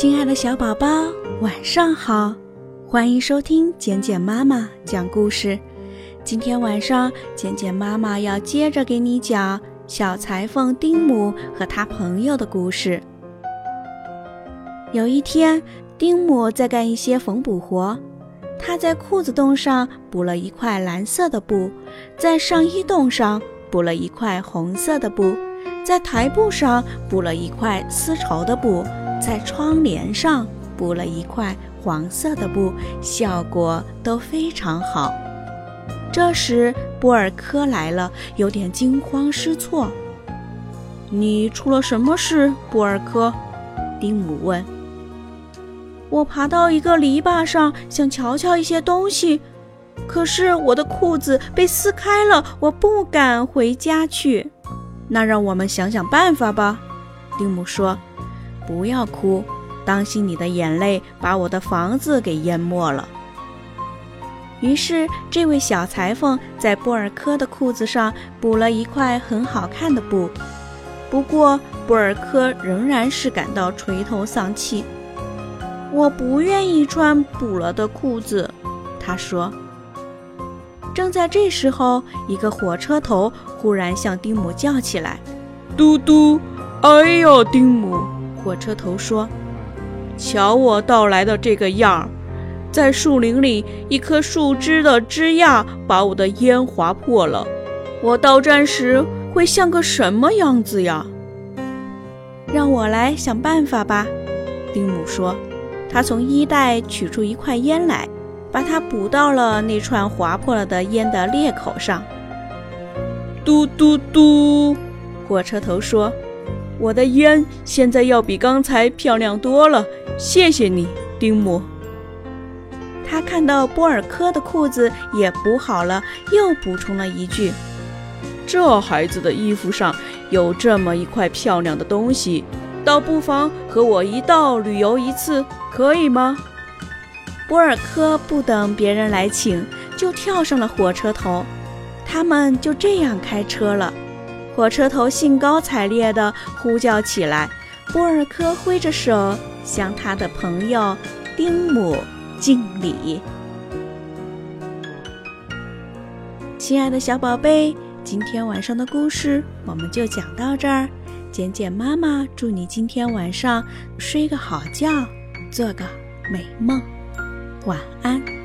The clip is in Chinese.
亲爱的小宝宝，晚上好！欢迎收听简简妈妈讲故事。今天晚上，简简妈妈要接着给你讲小裁缝丁姆和他朋友的故事。有一天，丁姆在干一些缝补活，他在裤子洞上补了一块蓝色的布，在上衣洞上补了一块红色的布，在台布上补了一块丝绸的布。在窗帘上补了一块黄色的布，效果都非常好。这时，波尔科来了，有点惊慌失措。“你出了什么事，波尔科？”丁姆问。“我爬到一个篱笆上，想瞧瞧一些东西，可是我的裤子被撕开了，我不敢回家去。”那让我们想想办法吧，丁姆说。不要哭，当心你的眼泪把我的房子给淹没了。于是，这位小裁缝在波尔科的裤子上补了一块很好看的布。不过，波尔科仍然是感到垂头丧气。我不愿意穿补了的裤子，他说。正在这时候，一个火车头忽然向丁姆叫起来：“嘟嘟！哎呦，丁姆！”火车头说：“瞧我到来的这个样儿，在树林里，一棵树枝的枝桠把我的烟划破了。我到站时会像个什么样子呀？”让我来想办法吧，丁姆说。他从衣袋取出一块烟来，把它补到了那串划破了的烟的裂口上。嘟嘟嘟，火车头说。我的烟现在要比刚才漂亮多了，谢谢你，丁姆。他看到波尔科的裤子也补好了，又补充了一句：“这孩子的衣服上有这么一块漂亮的东西，倒不妨和我一道旅游一次，可以吗？”波尔科不等别人来请，就跳上了火车头，他们就这样开车了。火车头兴高采烈地呼叫起来，波尔科挥着手向他的朋友丁姆敬礼。亲爱的小宝贝，今天晚上的故事我们就讲到这儿。简简妈妈祝你今天晚上睡个好觉，做个美梦，晚安。